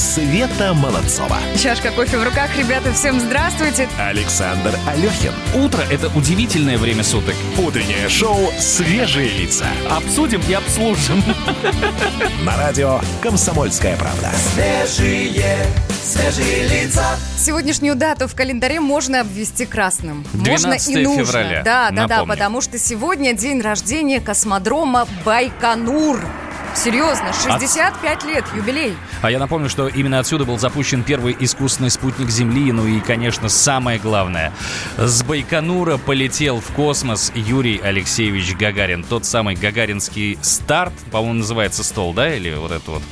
Света Молодцова. Чашка кофе в руках, ребята, всем здравствуйте. Александр Алехин. Утро – это удивительное время суток. Утреннее шоу «Свежие лица». Обсудим и обслужим. На радио «Комсомольская правда». Свежие, свежие лица. Сегодняшнюю дату в календаре можно обвести красным. Можно 12 и нужно. февраля, Да, да, да, напомню. потому что сегодня день рождения космодрома Байконур. Серьезно, 65 лет, юбилей. А я напомню, что именно отсюда был запущен первый искусственный спутник Земли. Ну и, конечно, самое главное. С Байконура полетел в космос Юрий Алексеевич Гагарин. Тот самый гагаринский старт, по-моему, называется стол, да? Или вот это вот?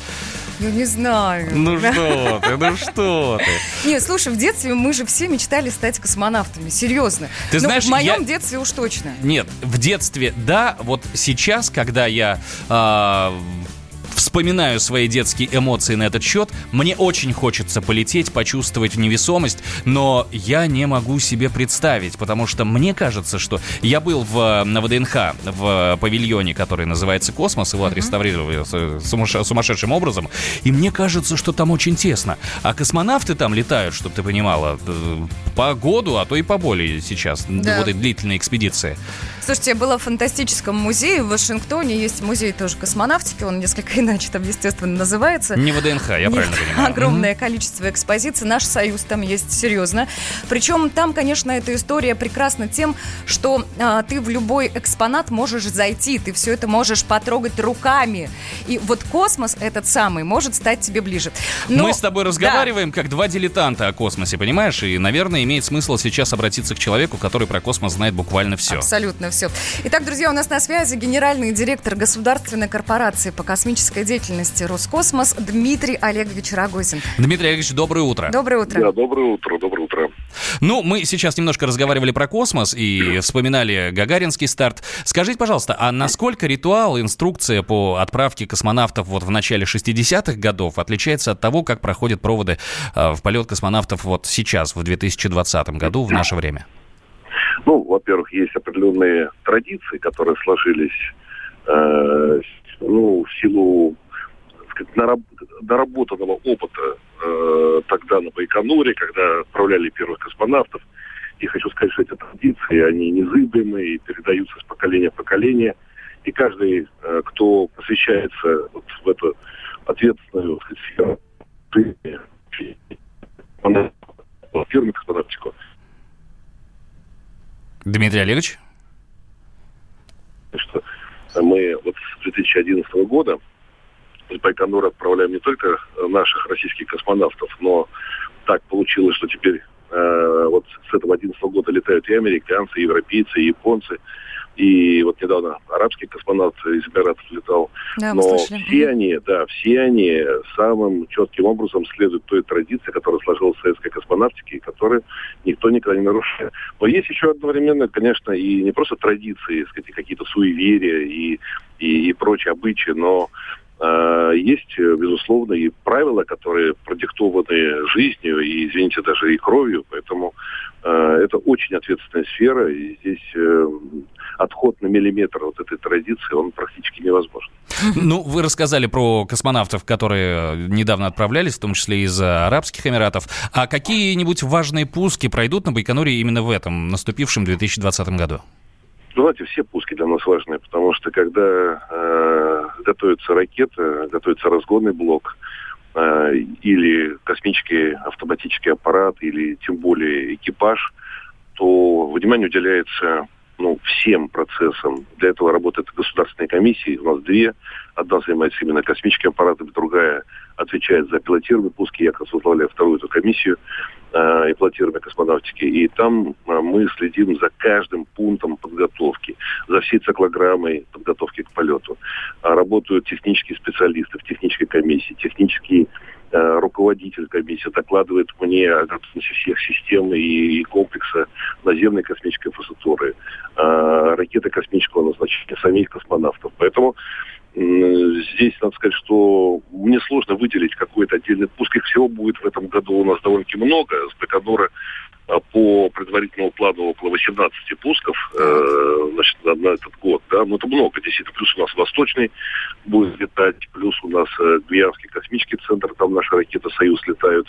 Ну, не знаю. Ну что ты, ну что ты? Не, слушай, в детстве мы же все мечтали стать космонавтами, серьезно. Ты Ну, знаешь, в моем детстве уж точно. Нет, в детстве, да, вот сейчас, когда я а, вспоминаю свои детские эмоции на этот счет, мне очень хочется полететь, почувствовать невесомость, но я не могу себе представить, потому что мне кажется, что я был в, на ВДНХ в павильоне, который называется «Космос», его сумасш- сумасшедшим образом, и мне кажется, что там очень тесно. А космонавты там летают, чтобы ты понимала, э, по году, а то и по более сейчас, Да. вот эти длительные экспедиции. Слушайте, я была в фантастическом музее в Вашингтоне. Есть музей тоже космонавтики. Он несколько иначе там, естественно, называется. Не ВДНХ, я Нет, правильно понимаю. Огромное количество экспозиций. Наш союз там есть, серьезно. Причем там, конечно, эта история прекрасна тем, что а, ты в любой экспонат можешь зайти, ты все это можешь потрогать руками. И вот космос этот самый может стать тебе ближе. Но- Мы с тобой Да. разговариваем как два дилетанта о космосе, понимаешь? И, наверное, имеет смысл сейчас обратиться к человеку, который про космос знает буквально все. Абсолютно все. Итак, друзья, у нас на связи генеральный директор Государственной корпорации по космической деятельности Роскосмос Дмитрий Олегович Рогозин. Дмитрий Олегович, доброе утро. Доброе утро. Да, доброе утро, доброе утро. Ну, мы сейчас немножко разговаривали про космос и вспоминали гагаринский старт. Скажите, пожалуйста, а насколько ритуал, инструкция по отправке космонавтов вот в начале 60-х годов отличается от того, как проходят проводы э, в полет космонавтов вот сейчас, в 2020 году, в наше время? Ну, во-первых, есть определенные традиции, которые сложились, э, ну, в силу сказать, нараб- наработанного опыта э, тогда на Байконуре, когда отправляли первых космонавтов. И хочу сказать, что эти традиции, они незыблемые и передаются с поколения в поколение. И каждый, э, кто посвящается вот в эту ответственную сферу фирме космонавтику, Дмитрий Олегович? что мы вот с 2011 года из Байконура отправляем не только наших российских космонавтов, но так получилось, что теперь э, вот с этого 2011 года летают и американцы, и европейцы, и японцы. И вот недавно арабский космонавт из Эмиратов летал. Да, Но слышали. все они, да, все они самым четким образом следуют той традиции, которая сложилась в советской космонавтике, и которую никто никогда не нарушает. Но есть еще одновременно, конечно, и не просто традиции, сказать, какие-то суеверия и, и, и прочие обычаи, но есть, э, безусловно, и правила, которые продиктованы жизнью и, извините, даже и кровью, поэтому э, это очень ответственная сфера, и здесь э, отход на миллиметр от этой традиции, он практически невозможен. Ну, вы рассказали про космонавтов, которые э, недавно отправлялись, в том числе из Арабских Эмиратов. А какие-нибудь важные пуски пройдут на Байконуре именно в этом наступившем 2020 году? Знаете, все пуски для нас важны, потому что когда э, готовится ракета, готовится разгонный блок, э, или космический автоматический аппарат, или тем более экипаж, то внимание уделяется ну, всем процессам. Для этого работают государственные комиссии. У нас две. Одна занимается именно космическим аппаратом, другая отвечает за пилотируемый пуск. Я как раз возглавляю вторую эту комиссию э, и пилотируемой космонавтики. И там э, мы следим за каждым пунктом подготовки, за всей циклограммой подготовки к полету. А работают технические специалисты в технической комиссии, технический э, руководитель комиссии докладывает мне о готовности всех систем и, комплекса наземной космической инфраструктуры, э, ракеты космического назначения, самих космонавтов. Поэтому здесь надо сказать, что мне сложно выделить какой-то отдельный пуск. Их всего будет в этом году у нас довольно-таки много. С Байконура а, по предварительному плану около 18 пусков э, значит, на, на этот год. Да? Но это много, действительно. Плюс у нас Восточный будет летать, плюс у нас э, Гвианский космический центр, там наши ракеты «Союз» летают.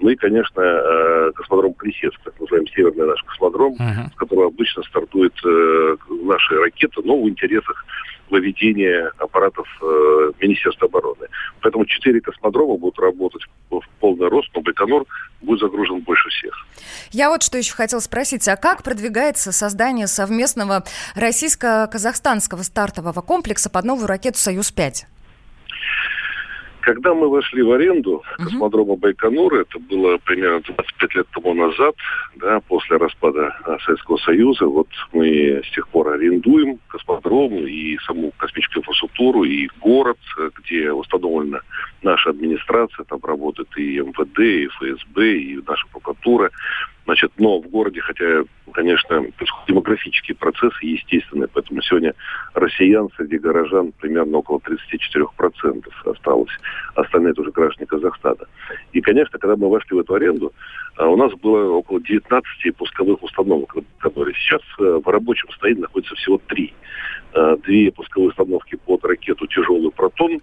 Ну и, конечно, э, космодром Плесецк, так называемый северный наш космодром, uh-huh. с которого обычно стартуют э, наши ракеты, но в интересах выведения аппаратов э, Министерства обороны. Поэтому четыре космодрома будут работать в полный рост, но Байконур будет загружен больше всех. Я вот что еще хотела спросить. А как продвигается создание совместного российско-казахстанского стартового комплекса под новую ракету «Союз-5»? Когда мы вошли в аренду космодрома Байконур, это было примерно 25 лет тому назад, да, после распада а, Советского Союза, вот мы с тех пор арендуем космодром и саму космическую инфраструктуру, и город, где установлена наша администрация, там работает и МВД, и ФСБ, и наша прокуратура. Значит, но в городе, хотя, конечно, демографические процессы естественные, поэтому сегодня россиян среди горожан примерно около 34% осталось. Остальные это уже граждане Казахстана. И, конечно, когда мы вошли в эту аренду, а, у нас было около 19 пусковых установок, которые сейчас э, в рабочем состоянии находится всего три. А, две пусковые установки под ракету «Тяжелый протон»,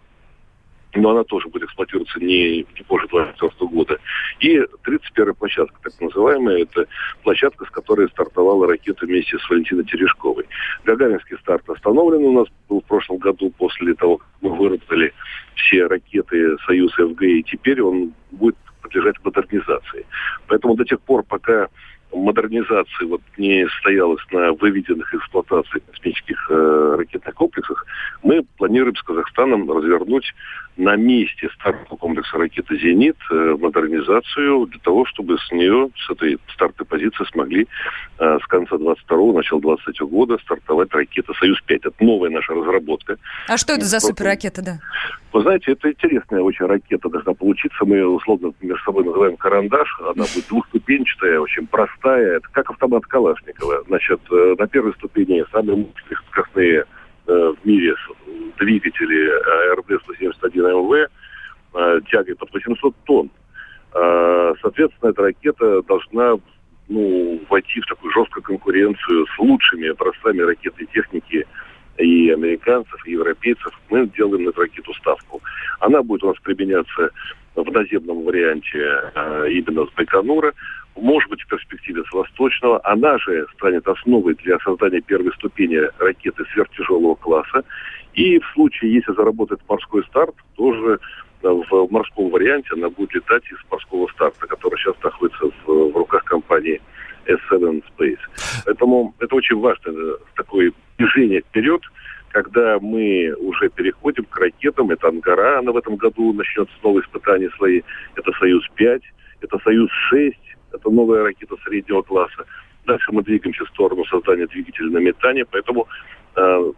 но она тоже будет эксплуатироваться не, не позже 2024 года. И 31-я площадка, так называемая, это площадка, с которой стартовала ракета вместе с Валентиной Терешковой. Гагаринский старт остановлен у нас был в прошлом году после того, как мы выработали все ракеты «Союз ФГ», и теперь он будет подлежать модернизации. Поэтому до тех пор, пока модернизации вот не состоялась на выведенных эксплуатации космических э, ракетных комплексах, мы планируем с Казахстаном развернуть на месте стартового комплекса ракеты «Зенит» э, модернизацию для того, чтобы с нее, с этой стартовой позиции смогли э, с конца 22-го, начала 23 года стартовать ракета «Союз-5». Это новая наша разработка. А что это за суперракета, да? Вы знаете, это интересная очень ракета должна получиться. Мы ее условно между собой называем «Карандаш». Она будет двухступенчатая, очень простая. Это как автомат Калашникова. Значит, э, на первой ступени самые мощные скоростные в мире двигатели РБ-171МВ э, тягой под 800 тонн. Э, соответственно, эта ракета должна ну, войти в такую жесткую конкуренцию с лучшими образцами ракетной техники и американцев, и европейцев. Мы делаем на эту ракету ставку. Она будет у нас применяться в наземном варианте э, именно с Байконура может быть, в перспективе с Восточного. Она же станет основой для создания первой ступени ракеты сверхтяжелого класса. И в случае, если заработает морской старт, тоже в морском варианте она будет летать из морского старта, который сейчас находится в, в руках компании S7 Space. Поэтому это очень важное э, такое движение вперед, когда мы уже переходим к ракетам. Это Ангара, она в этом году начнет снова испытания свои. Это Союз-5, это Союз-6, это новая ракета среднего класса. Дальше мы двигаемся в сторону создания двигателя на метане, поэтому э,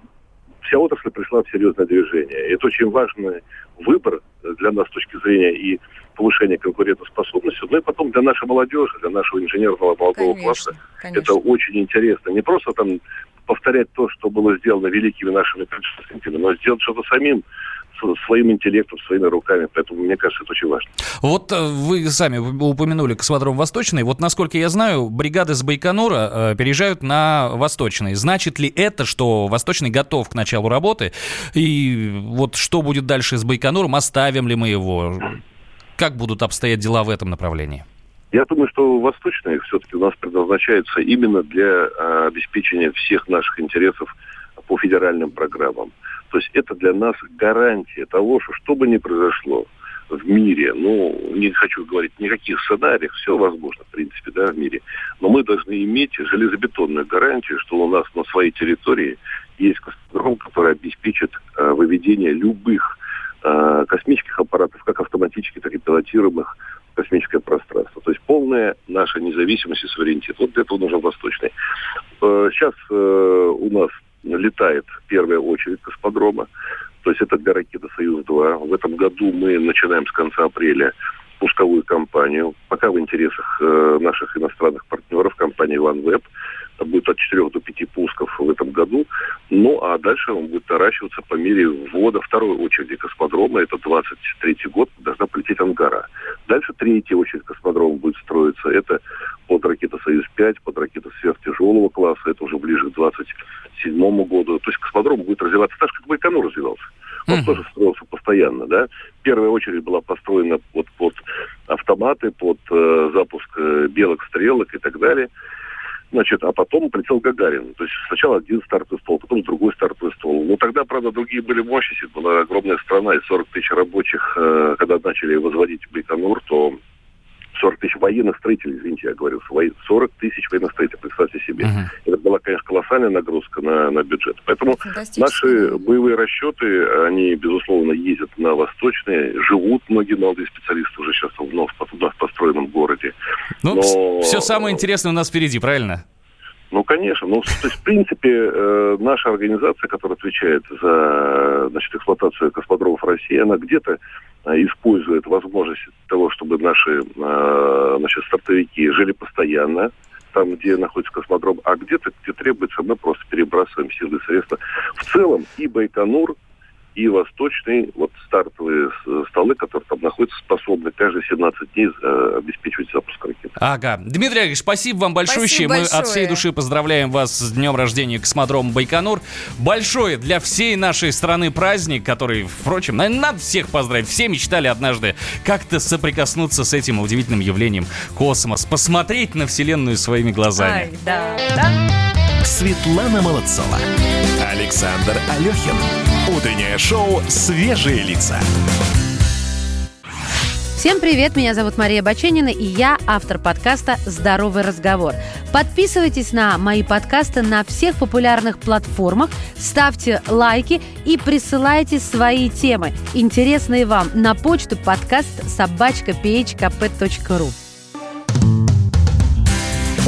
вся отрасль пришла в серьезное движение. И это очень важный выбор для нас с точки зрения и повышения конкурентоспособности, но и потом для нашей молодежи, для нашего инженерного молодого конечно, класса. Конечно. Это очень интересно. Не просто там повторять то, что было сделано великими нашими предшественниками, но сделать что-то самим, своим интеллектом, своими руками. Поэтому, мне кажется, это очень важно. Вот э, вы сами упомянули космодром Восточный. Вот, насколько я знаю, бригады с Байконура э, переезжают на Восточный. Значит ли это, что Восточный готов к началу работы? И вот что будет дальше с Байконуром? Оставим ли мы его? Как будут обстоять дела в этом направлении? Я думаю, что Восточный все-таки у нас предназначается именно для э, обеспечения всех наших интересов по федеральным программам. То есть это для нас гарантия того, что что бы ни произошло в мире, ну, не хочу говорить никаких сценариев, все возможно, в принципе, да, в мире, но мы должны иметь железобетонную гарантию, что у нас на своей территории есть космодром, который обеспечит э, выведение любых э, космических аппаратов, как автоматически, так и пилотируемых в космическое пространство. То есть полная наша независимость и суверенитет. Вот для этого Восточный. Э, сейчас э, у нас летает первая очередь космодрома. То есть это для ракеты «Союз-2». В этом году мы начинаем с конца апреля пусковую кампанию. Пока в интересах э, наших иностранных партнеров, компании OneWeb. будет от 4 до 5 пусков в этом году. Ну, а дальше он будет наращиваться по мере ввода второй очереди космодрома. Это 23 год, должна полететь Ангара. Дальше третья очередь космодрома будет строиться. Это под ракета «Союз-5», под ракета сверхтяжелого класса. Это уже ближе к 27 году. То есть космодром будет развиваться так же, как Байконур развивался. Он mm-hmm. тоже строился постоянно, да. Первая очередь была построена вот под автоматы, под э, запуск э, белых стрелок и так далее. Значит, а потом прилетел Гагарин. То есть сначала один стартовый стол, потом другой стартовый стол. Ну, тогда, правда, другие были мощности. Была огромная страна, и 40 тысяч рабочих, э, когда начали возводить Байконур, то 40 тысяч военных строителей, извините, я говорю, 40 тысяч военных строителей, представьте себе. Uh-huh. Это была, конечно, колоссальная нагрузка на, на бюджет. Поэтому наши боевые расчеты, они, безусловно, ездят на восточные, живут многие молодые специалисты уже сейчас в вновь, вновь построенном городе. Ну, Но... все самое интересное у нас впереди, правильно? Ну, конечно. Ну, то есть, в принципе, э, наша организация, которая отвечает за значит, эксплуатацию космодромов России, она где-то э, использует возможность того, чтобы наши э, значит, стартовики жили постоянно, там, где находится космодром, а где-то, где требуется, мы просто перебрасываем силы и средства. В целом и Байконур, и восточные вот стартовые столы, которые там находятся, способны каждые 17 дней э, обеспечивать запуск ракет. Ага. Дмитрий Олегович, спасибо вам большое. Спасибо Мы большое. от всей души поздравляем вас с днем рождения космодрома Байконур. Большое для всей нашей страны праздник, который, впрочем, надо всех поздравить. Все мечтали однажды как-то соприкоснуться с этим удивительным явлением космос, посмотреть на Вселенную своими глазами. Ай, да, да. Светлана Молодцова. Александр Алехин. Утреннее шоу «Свежие лица». Всем привет, меня зовут Мария Баченина, и я автор подкаста «Здоровый разговор». Подписывайтесь на мои подкасты на всех популярных платформах, ставьте лайки и присылайте свои темы, интересные вам, на почту подкаст собачка.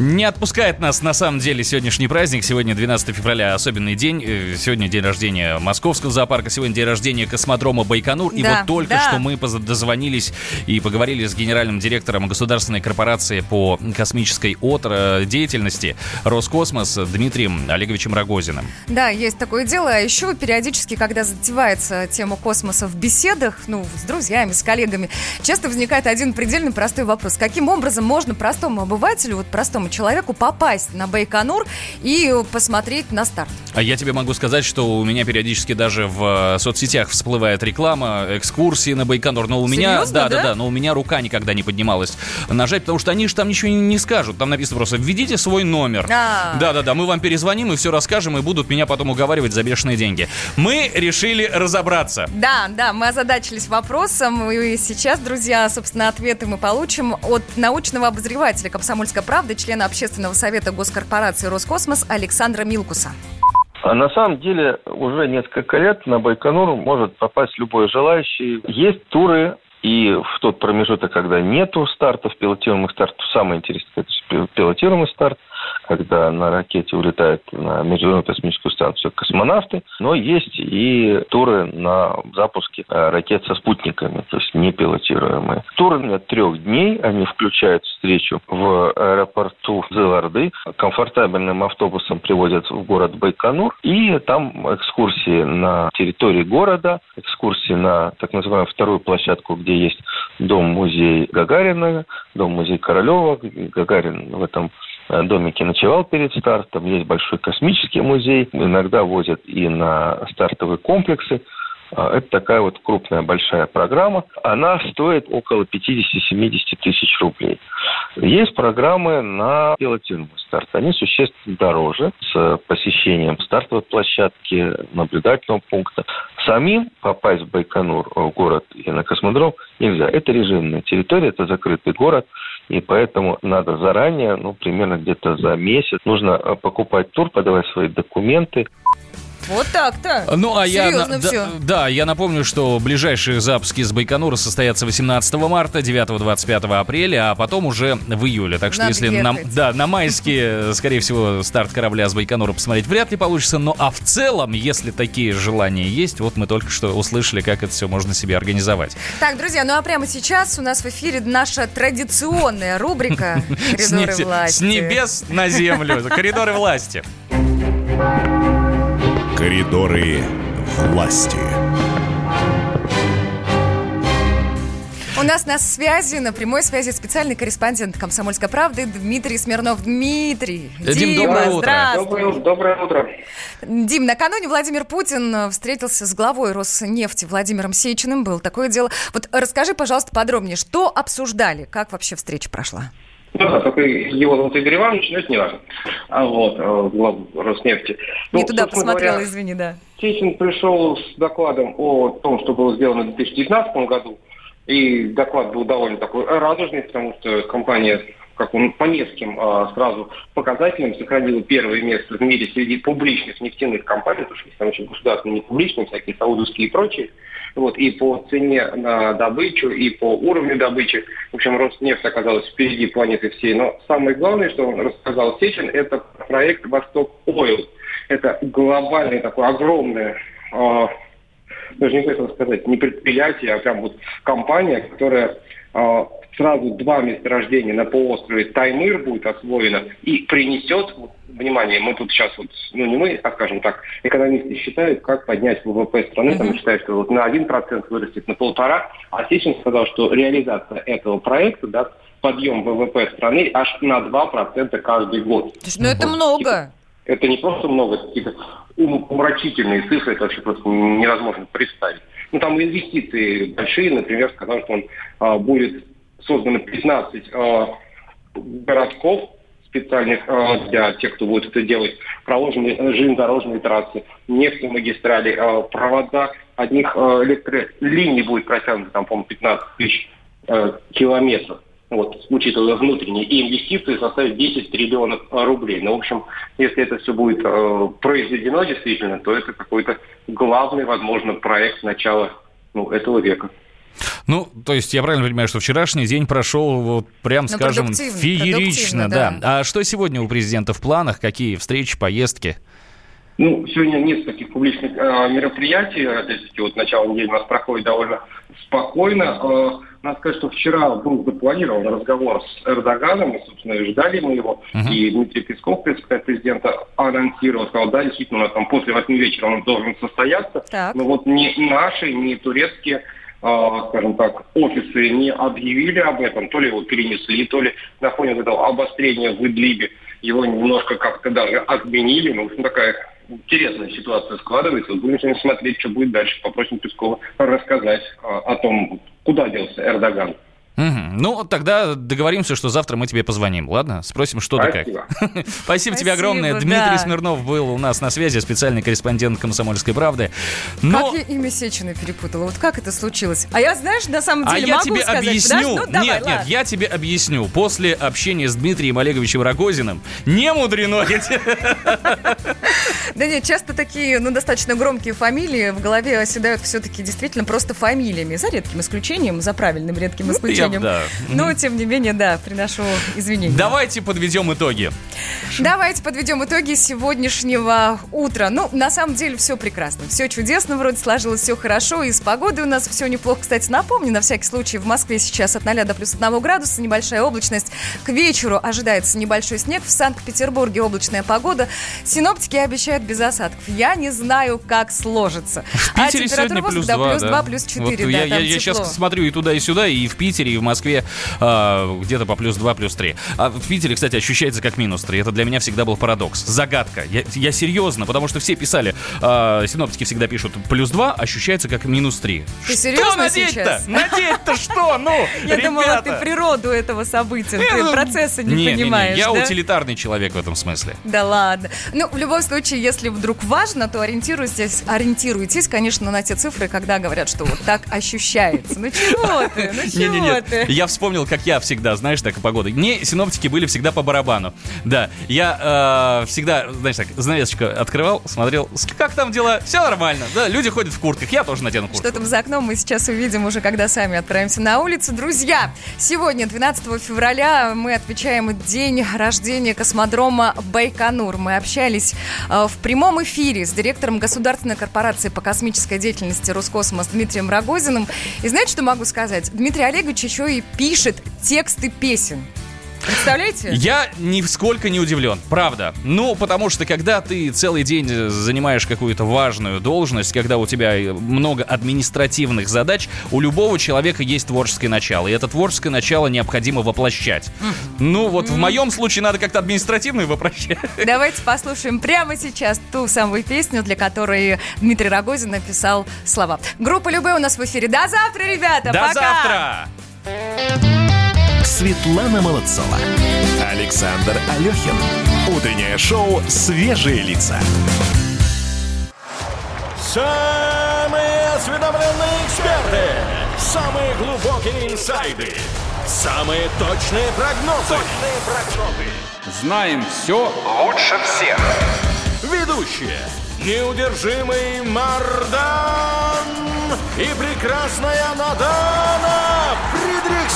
Не отпускает нас на самом деле сегодняшний праздник. Сегодня 12 февраля особенный день. Э, сегодня день рождения Московского зоопарка. Сегодня день рождения космодрома Байконур. И Да, вот только да. что мы дозвонились и поговорили с генеральным директором государственной корпорации по космической отра- деятельности Роскосмос Дмитрием Олеговичем Рогозиным. Да, есть такое дело. А еще периодически, когда затевается тема космоса в беседах, ну, с друзьями, с коллегами, часто возникает один предельно простой вопрос. Каким образом можно простому обывателю, вот простому человеку попасть на Байконур и посмотреть на старт? А я тебе могу сказать, что у меня периодически даже в э, соцсетях всплывает реклама, экскурсии на Байконур. Но у меня, Серьезно, да, да, да? да, но у меня рука никогда не поднималась нажать, потому что они же там ничего не, скажут. Там написано просто введите свой номер. Да, да, да. Мы вам перезвоним и все расскажем, и будут меня потом уговаривать за бешеные деньги. Мы решили разобраться. Да, да, мы озадачились вопросом, и сейчас, друзья, собственно, ответы мы получим от научного обозревателя «Комсомольской правды», члена общественного совета госкорпорации «Роскосмос» Александра Милкуса. А на самом деле уже несколько лет на Байконур может попасть любой желающий. Есть туры, и в тот промежуток, когда нету стартов, пилотируемых стартов, самое интересное, это пилотируемый старт, когда на ракете улетают на Международную космическую станцию космонавты, но есть и туры на запуске э, ракет со спутниками, то есть не пилотируемые. Туры на трех дней, они включают встречу в аэропорту Зеларды, комфортабельным автобусом привозят в город Байконур, и там экскурсии на территории города, экскурсии на так называемую вторую площадку, где есть дом-музей Гагарина, дом-музей Королева. Гагарин в этом домике ночевал перед стартом. Есть большой космический музей. Иногда возят и на стартовые комплексы. А, Это такая вот крупная большая программа. Она стоит около 50-70 тысяч рублей. Есть программы на пилотируемый старт. Они существенно дороже, с посещением стартовой площадки, наблюдательного пункта. Самим попасть в Байконур, в город и на космодром нельзя. Это режимная территория, это закрытый город. И поэтому надо заранее, ну, примерно где-то за месяц, нужно э, покупать тур, подавать свои документы. Вот так-то. Ну, а я, Серьезно да, все. да, я напомню, что ближайшие запуски с Байконура состоятся 18 марта, 9-25 апреля, а потом уже в июле. Так что Надо если на, ехать. да, на майские, скорее всего, старт корабля с Байконура посмотреть вряд ли получится. Но а в целом, если такие желания есть, вот мы только что услышали, как это все можно себе организовать. Так, друзья, ну а прямо сейчас у нас в эфире наша традиционная рубрика «Коридоры власти». с небес на землю. Коридоры власти. Коридоры власти. У нас на связи, на прямой связи специальный корреспондент «Комсомольской правды» Дмитрий Смирнов. Дмитрий, Дим, Дима, доброе утро. здравствуй. Доброе, доброе утро. Дим, накануне Владимир Путин э, встретился с главой Роснефти Владимиром Сечиным. Было такое дело. Вот расскажи, пожалуйста, подробнее, что обсуждали, как вообще встреча прошла? Ну да, только его зовут Игорь Иванович, но это не важно. А вот, э, глава Роснефти. Не Ну, туда собственно посмотрела, говоря, извини, да. Сечин пришел с докладом о том, что было сделано в 2019 году. И доклад был довольно такой радужный, потому что компания, как он по нескольким а, сразу показателям, сохранила первое место в мире среди публичных нефтяных компаний, потому что есть там еще государственные, не публичные, всякие саудовские и прочие. Вот, и по цене на добычу, и по уровню добычи. В общем, Роснефть оказалась впереди планеты всей. Но самое главное, что он рассказал Сечин, это проект «Восток Ойл». Это глобальное такое огромное а, даже не знаю, как сказать, не предприятие, а прям вот компания, которая а, сразу два месторождения на полуострове Таймыр будет освоена и принесет, вот, внимание, мы тут сейчас вот, ну не мы, а скажем так, экономисты считают, как поднять ВВП страны, там считают, что вот на 1% вырастет, на полтора, а Сечин сказал, что реализация этого проекта даст подъем ВВП страны аж на 2% каждый год. Есть, ну это много. Это не просто много, это какие-то умопомрачительные цифры, это вообще просто невозможно представить. Ну, там инвестиции большие, например, сказал, что он а, будет создано 15 а, городков специальных а, для тех, кто будет это делать, проложены э, железнодорожные трассы, нефтемагистрали, а, провода, одних а, электролиний будет протянуто, там, по-моему, 15 тысяч э, километров вот, учитывая внутренние, и инвестиции составят 10 триллионов э, рублей. Ну, в общем, если это все будет э, произведено действительно, то это какой-то главный, возможно, проект начала ну, этого века. Ну, то есть я правильно понимаю, что вчерашний день прошел, вот прям Ну, скажем, продуктивно, феерично, продуктивно, да. да. А что сегодня у президента в планах? Какие встречи, поездки? Ну, сегодня нет таких публичных э, мероприятий. Опять-таки, вот начало недели у нас проходит довольно спокойно. Э, надо сказать, что вчера был запланирован разговор с Эрдоганом, и, собственно, и ждали мы его. Мгм. И Дмитрий Песков, президента, анонсировал, сказал, да, действительно, у нас там после 8 вечера он должен состояться. Так. Но вот ни наши, ни турецкие скажем так, офисы не объявили об этом, то ли его перенесли, то ли на фоне этого обострения в Идлибе его немножко как-то даже отменили. Ну, в общем, такая интересная ситуация складывается. Вот Будем смотреть, что будет дальше. Попросим Пескова рассказать а, о том, куда делся Эрдоган. Мгм. Ну, тогда договоримся, что завтра мы тебе позвоним, ладно? Спросим, что да как. Спасибо. Спасибо тебе Спасибо, огромное. да. Дмитрий Смирнов был у нас на связи, специальный корреспондент «Комсомольской правды». Но... Как я имя Сечина перепутала? Вот как это случилось? А я, знаешь, на самом А деле я могу тебе сказать. объясню. Подожди, ну, давай, нет, нет, ладно. я тебе объясню. После общения с Дмитрием Олеговичем Рогозиным не мудрено. Да нет, часто такие, ну, достаточно громкие фамилии в голове оседают все-таки действительно просто фамилиями. За редким исключением, за правильным редким Ну, исключением. да. Но, тем не менее, да, приношу извинения. Давайте подведем итоги. Давайте подведем итоги сегодняшнего утра. Ну, на самом деле, все прекрасно. Все чудесно, вроде сложилось все хорошо. И с погодой у нас все неплохо. Кстати, напомню, на всякий случай, в Москве сейчас от 0 до плюс 1 градуса, небольшая облачность. К вечеру ожидается небольшой снег. В Санкт-Петербурге облачная погода. Синоптики обещают без осадков. Я не знаю, как сложится. В Питере а температура сегодня плюс воздуха, 2, да, плюс да. 2, плюс 4, Вот да, я, я, я сейчас смотрю и туда, и сюда, и в Питере, в Москве а, где-то по плюс 2, плюс 3. А в Питере, кстати, ощущается как минус 3. Это для меня всегда был парадокс. Загадка. Я, я серьезно, потому что все писали, а, синоптики всегда пишут плюс 2, ощущается как минус 3. Ты что серьезно надеть-то? сейчас? Надеть-то что? Ну, Я думала, ты природу этого события, ты ну, процесса не, не, не, не, понимаешь, я да? утилитарный человек в этом смысле. Да ладно. Ну, в любом случае, если вдруг важно, то ориентируйтесь, ориентируйтесь, конечно, на те цифры, когда говорят, что вот так ощущается. Ну чего ты? Ну чего Не-не-не, ты. Я вспомнил, как я всегда, знаешь, так погода. Мне синоптики были всегда по барабану. Да, я э, всегда, знаешь, так, занавесочку открывал, смотрел, как там дела, все нормально. Да, люди ходят в куртках, я тоже надену куртку. Что там за окном, мы сейчас увидим уже, когда сами отправимся на улицу. Друзья, сегодня, 12 февраля, мы отмечаем день рождения космодрома Байконур. Мы общались э, в прямом эфире с директором государственной корпорации по космической деятельности Роскосмос Дмитрием Рогозиным. И знаете, что могу сказать? Дмитрий Олегович еще и пишет тексты песен. Представляете? Я нисколько не удивлен, правда. Ну, потому что когда ты целый день занимаешь какую-то важную должность, когда у тебя много административных задач, у любого человека есть творческое начало. И это творческое начало необходимо воплощать. Ну, вот в моем случае надо как-то административное воплощать. Давайте послушаем прямо сейчас ту самую песню, для которой Дмитрий Рогозин написал слова. Группа Любэ у нас в эфире. До завтра, ребята! До Пока! завтра! Светлана Молодцова. Александр Алехин. Утреннее шоу «Свежие лица». Самые осведомленные эксперты, самые глубокие инсайды, самые точные прогнозы. Точные прогнозы. Знаем все лучше всех. Ведущие. Неудержимый Мардан и прекрасная Надана